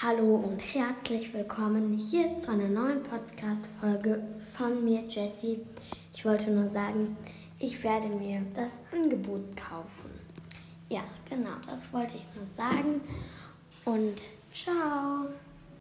Hallo und herzlich willkommen hier zu einer neuen Podcast-Folge von mir, Jessie. Ich wollte nur sagen, ich werde mir das Angebot kaufen. Ja, genau, das wollte ich nur sagen. Und ciao.